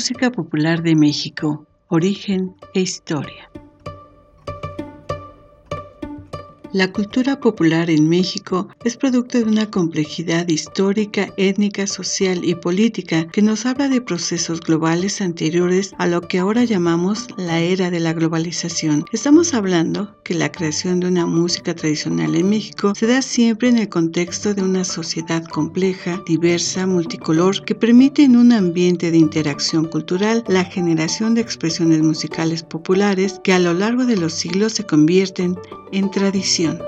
Música popular de México, origen e historia. La cultura popular en México es producto de una complejidad histórica, étnica, social y política que nos habla de procesos globales anteriores a lo que ahora llamamos la era de la globalización. Estamos hablando que la creación de una música tradicional en México se da siempre en el contexto de una sociedad compleja, diversa, multicolor, que permite en un ambiente de interacción cultural la generación de expresiones musicales populares que a lo largo de los siglos se convierten en tradición.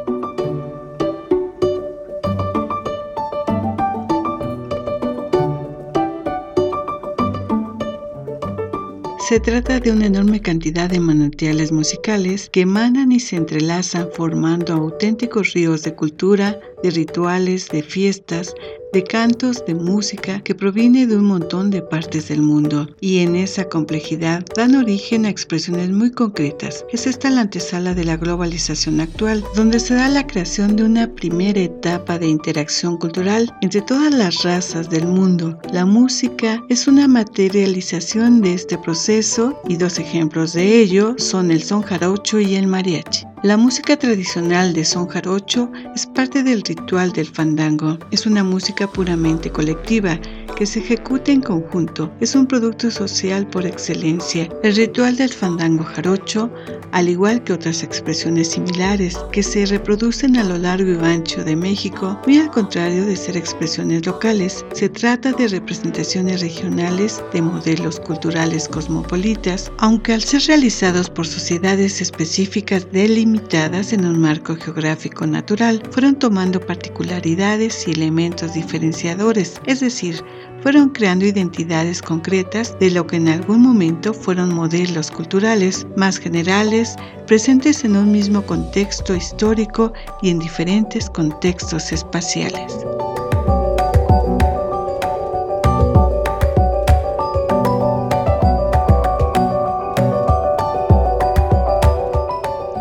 Se trata de una enorme cantidad de manantiales musicales que emanan y se entrelazan formando auténticos ríos de cultura, de rituales, de fiestas, de cantos, de música que proviene de un montón de partes del mundo y en esa complejidad dan origen a expresiones muy concretas. Es esta la antesala de la globalización actual, donde se da la creación de una primera etapa de interacción cultural entre todas las razas del mundo. La música es una materialización de este proceso y dos ejemplos de ello son el son jarocho y el mariachi. La música tradicional de son jarocho es parte del ritual del fandango. Es una música puramente colectiva que se ejecuta en conjunto. Es un producto social por excelencia. El ritual del fandango jarocho, al igual que otras expresiones similares que se reproducen a lo largo y ancho de México, muy al contrario de ser expresiones locales, se trata de representaciones regionales de modelos culturales cosmopolitas, aunque al ser realizados por sociedades específicas delimitadas, en un marco geográfico natural, fueron tomando particularidades y elementos diferenciadores, es decir, fueron creando identidades concretas de lo que en algún momento fueron modelos culturales más generales, presentes en un mismo contexto histórico y en diferentes contextos espaciales.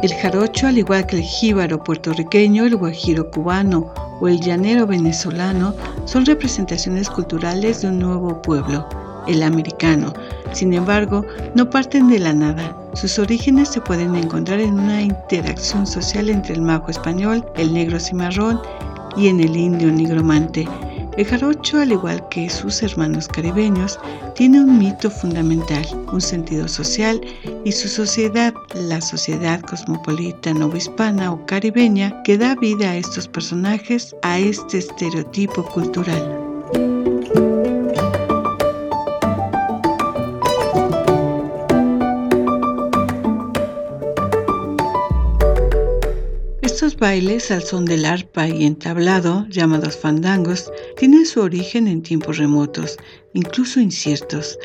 El jarocho, al igual que el jíbaro puertorriqueño, el guajiro cubano o el llanero venezolano, son representaciones culturales de un nuevo pueblo, el americano. Sin embargo, no parten de la nada. Sus orígenes se pueden encontrar en una interacción social entre el mago español, el negro cimarrón y en el indio nigromante. El jarocho, al igual que sus hermanos caribeños, tiene un mito fundamental, un sentido social y su sociedad, la sociedad cosmopolita novohispana o caribeña, que da vida a estos personajes, a este estereotipo cultural. Bailes al son del arpa y entablado, llamados fandangos, tienen su origen en tiempos remotos, incluso inciertos.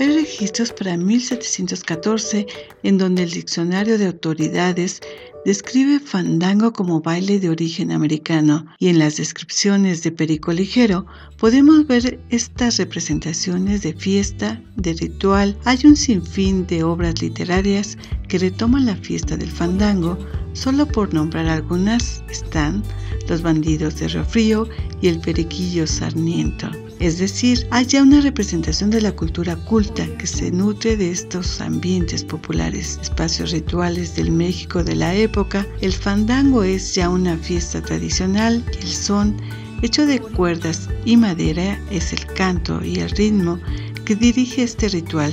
Hay registros para 1714 en donde el diccionario de autoridades describe fandango como baile de origen americano y en las descripciones de Perico Ligero podemos ver estas representaciones de fiesta, de ritual. Hay un sinfín de obras literarias que retoman la fiesta del fandango, solo por nombrar algunas están Los bandidos de Río Frío y El Periquillo Sarniento. Es decir, hay ya una representación de la cultura culta que se nutre de estos ambientes populares, espacios rituales del México de la época. El fandango es ya una fiesta tradicional y el son, hecho de cuerdas y madera, es el canto y el ritmo que dirige este ritual.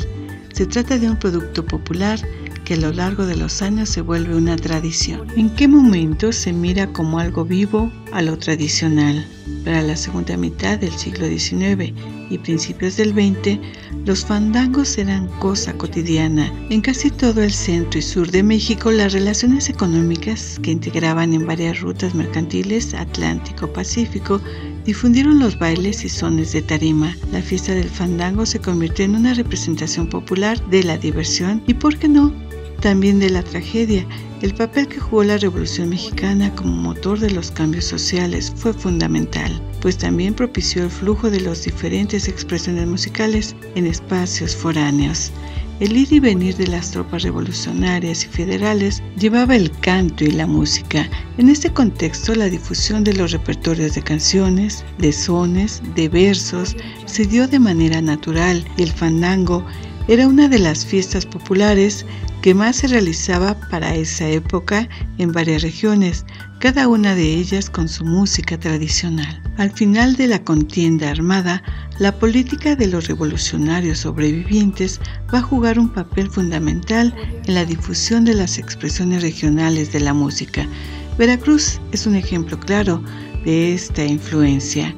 Se trata de un producto popular que a lo largo de los años se vuelve una tradición. ¿En qué momento se mira como algo vivo a lo tradicional? Para la segunda mitad del siglo XIX y principios del XX, los fandangos eran cosa cotidiana. En casi todo el centro y sur de México, las relaciones económicas que integraban en varias rutas mercantiles Atlántico-Pacífico difundieron los bailes y sones de tarima. La fiesta del fandango se convirtió en una representación popular de la diversión y, ¿por qué no?, también de la tragedia. El papel que jugó la Revolución Mexicana como motor de los cambios sociales fue fundamental, pues también propició el flujo de las diferentes expresiones musicales en espacios foráneos. El ir y venir de las tropas revolucionarias y federales llevaba el canto y la música. En este contexto, la difusión de los repertorios de canciones, de sones, de versos, se dio de manera natural y el fandango era una de las fiestas populares que más se realizaba para esa época en varias regiones, cada una de ellas con su música tradicional. Al final de la contienda armada, la política de los revolucionarios sobrevivientes va a jugar un papel fundamental en la difusión de las expresiones regionales de la música. Veracruz es un ejemplo claro de esta influencia.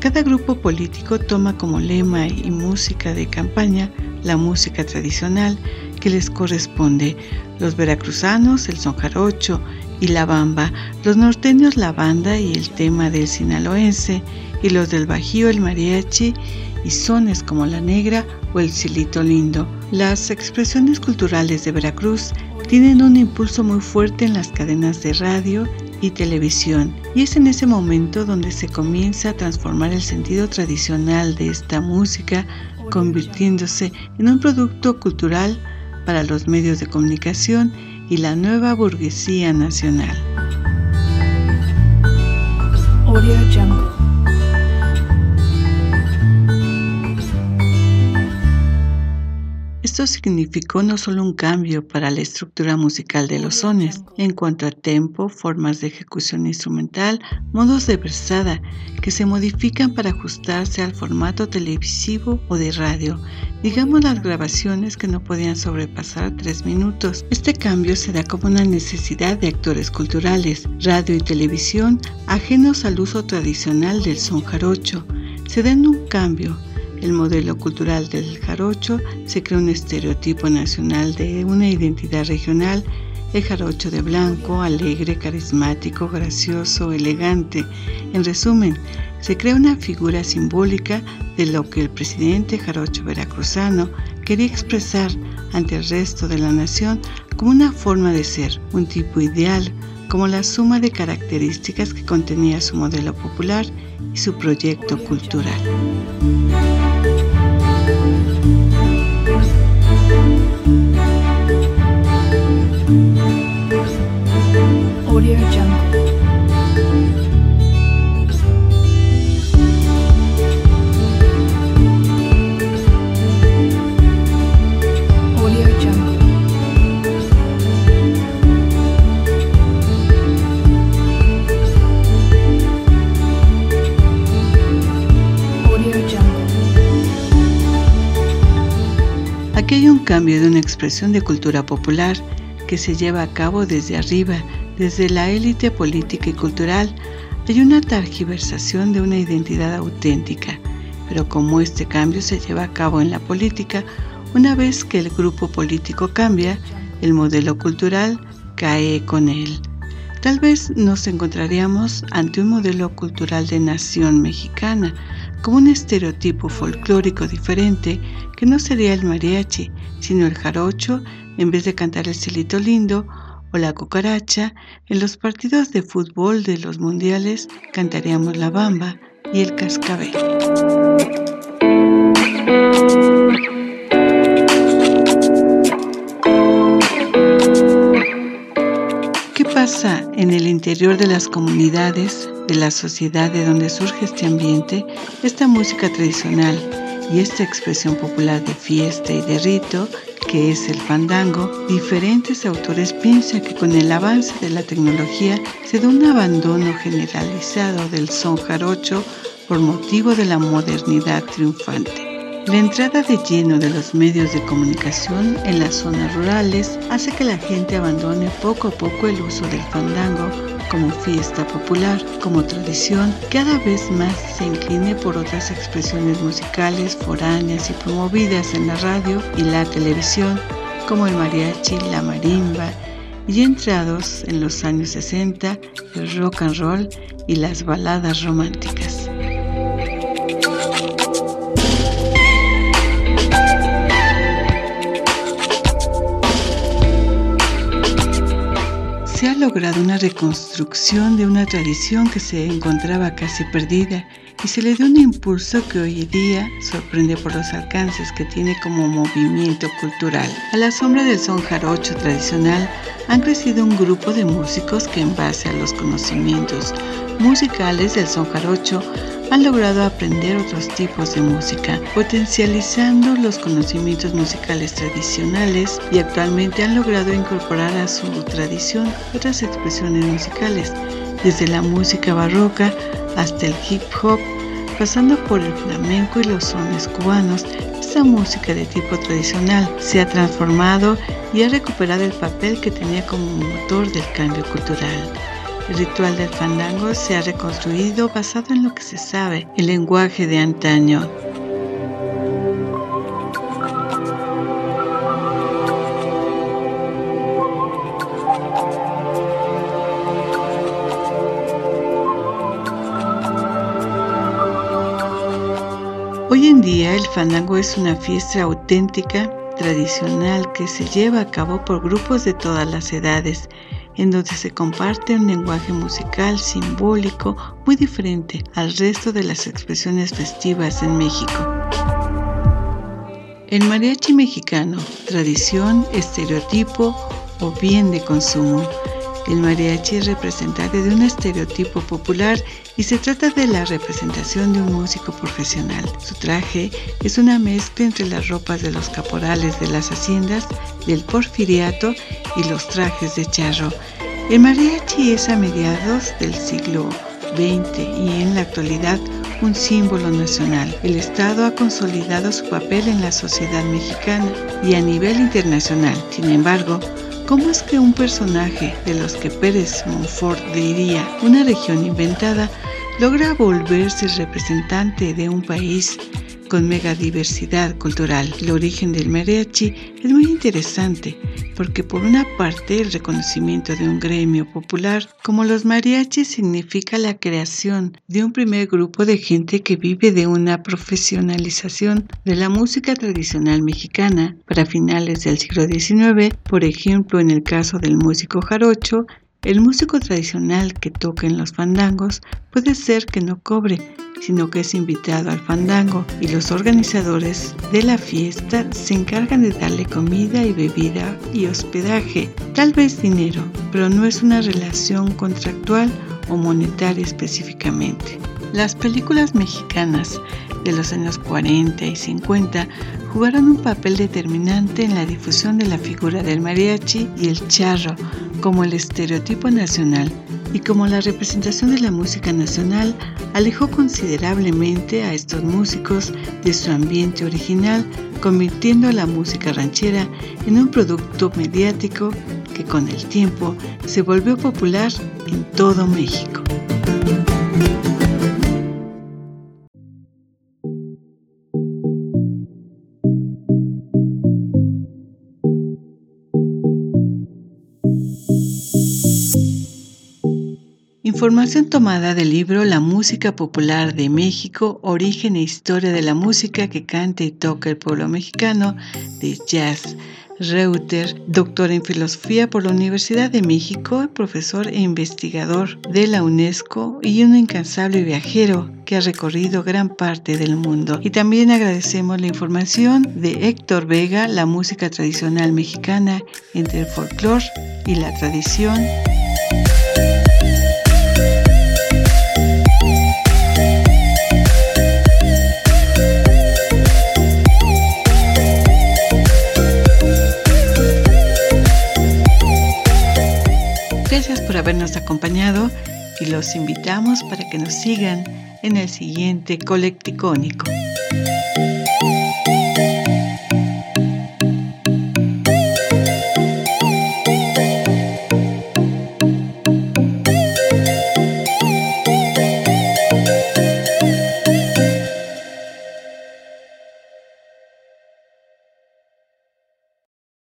Cada grupo político toma como lema y música de campaña la música tradicional que les corresponde. Los veracruzanos, el son jarocho y la bamba, los norteños la banda y el tema del sinaloense, y los del bajío el mariachi y sones como la negra o el silito lindo. Las expresiones culturales de Veracruz tienen un impulso muy fuerte en las cadenas de radio y televisión, y es en ese momento donde se comienza a transformar el sentido tradicional de esta música, convirtiéndose en un producto cultural para los medios de comunicación y la nueva burguesía nacional. Esto significó no solo un cambio para la estructura musical de los sones, en cuanto a tempo, formas de ejecución instrumental, modos de versada, que se modifican para ajustarse al formato televisivo o de radio, digamos las grabaciones que no podían sobrepasar tres minutos. Este cambio se da como una necesidad de actores culturales, radio y televisión, ajenos al uso tradicional del son jarocho. Se dan un cambio el modelo cultural del jarocho se crea un estereotipo nacional de una identidad regional, el jarocho de blanco, alegre, carismático, gracioso, elegante. En resumen, se crea una figura simbólica de lo que el presidente jarocho veracruzano quería expresar ante el resto de la nación como una forma de ser, un tipo ideal, como la suma de características que contenía su modelo popular y su proyecto cultural. Aquí hay un cambio de una expresión de cultura popular que se lleva a cabo desde arriba, desde la élite política y cultural. Hay una targiversación de una identidad auténtica, pero como este cambio se lleva a cabo en la política, una vez que el grupo político cambia, el modelo cultural cae con él. Tal vez nos encontraríamos ante un modelo cultural de nación mexicana, como un estereotipo folclórico diferente que no sería el mariachi, sino el jarocho en vez de cantar el celito lindo o la cucaracha, en los partidos de fútbol de los mundiales cantaríamos la bamba y el cascabel. en el interior de las comunidades, de la sociedad de donde surge este ambiente, esta música tradicional y esta expresión popular de fiesta y de rito, que es el fandango, diferentes autores piensan que con el avance de la tecnología se da un abandono generalizado del son jarocho por motivo de la modernidad triunfante. La entrada de lleno de los medios de comunicación en las zonas rurales hace que la gente abandone poco a poco el uso del fandango como fiesta popular, como tradición, cada vez más se incline por otras expresiones musicales foráneas y promovidas en la radio y la televisión, como el mariachi, la marimba, y entrados en los años 60 el rock and roll y las baladas románticas. Se ha logrado una reconstrucción de una tradición que se encontraba casi perdida y se le dio un impulso que hoy día sorprende por los alcances que tiene como movimiento cultural. A la sombra del son jarocho tradicional han crecido un grupo de músicos que en base a los conocimientos musicales del son jarocho han logrado aprender otros tipos de música, potencializando los conocimientos musicales tradicionales y actualmente han logrado incorporar a su tradición otras expresiones musicales, desde la música barroca hasta el hip hop, pasando por el flamenco y los sones cubanos. Esta música de tipo tradicional se ha transformado y ha recuperado el papel que tenía como motor del cambio cultural. El ritual del fandango se ha reconstruido basado en lo que se sabe, el lenguaje de antaño. El fandango es una fiesta auténtica, tradicional, que se lleva a cabo por grupos de todas las edades en donde se comparte un lenguaje musical simbólico muy diferente al resto de las expresiones festivas en México. El mariachi mexicano, tradición, estereotipo o bien de consumo. El mariachi es representante de un estereotipo popular y se trata de la representación de un músico profesional. Su traje es una mezcla entre las ropas de los caporales de las haciendas, del porfiriato y los trajes de charro. El mariachi es a mediados del siglo XX y en la actualidad un símbolo nacional. El Estado ha consolidado su papel en la sociedad mexicana y a nivel internacional. Sin embargo, ¿cómo es que un personaje de los que Pérez Monfort diría una región inventada logra volverse representante de un país con mega diversidad cultural. El origen del mariachi es muy interesante porque por una parte el reconocimiento de un gremio popular como los mariachis significa la creación de un primer grupo de gente que vive de una profesionalización de la música tradicional mexicana para finales del siglo XIX, por ejemplo en el caso del músico jarocho, el músico tradicional que toca en los fandangos puede ser que no cobre, sino que es invitado al fandango y los organizadores de la fiesta se encargan de darle comida y bebida y hospedaje, tal vez dinero, pero no es una relación contractual o monetaria específicamente. Las películas mexicanas de los años 40 y 50 jugaron un papel determinante en la difusión de la figura del mariachi y el charro como el estereotipo nacional y como la representación de la música nacional alejó considerablemente a estos músicos de su ambiente original, convirtiendo la música ranchera en un producto mediático que con el tiempo se volvió popular en todo México. Información tomada del libro La música popular de México, origen e historia de la música que canta y toca el pueblo mexicano de jazz. Reuter, doctor en filosofía por la Universidad de México, profesor e investigador de la UNESCO y un incansable viajero que ha recorrido gran parte del mundo. Y también agradecemos la información de Héctor Vega, la música tradicional mexicana entre el folclore y la tradición. Gracias por habernos acompañado y los invitamos para que nos sigan en el siguiente Colecticónico.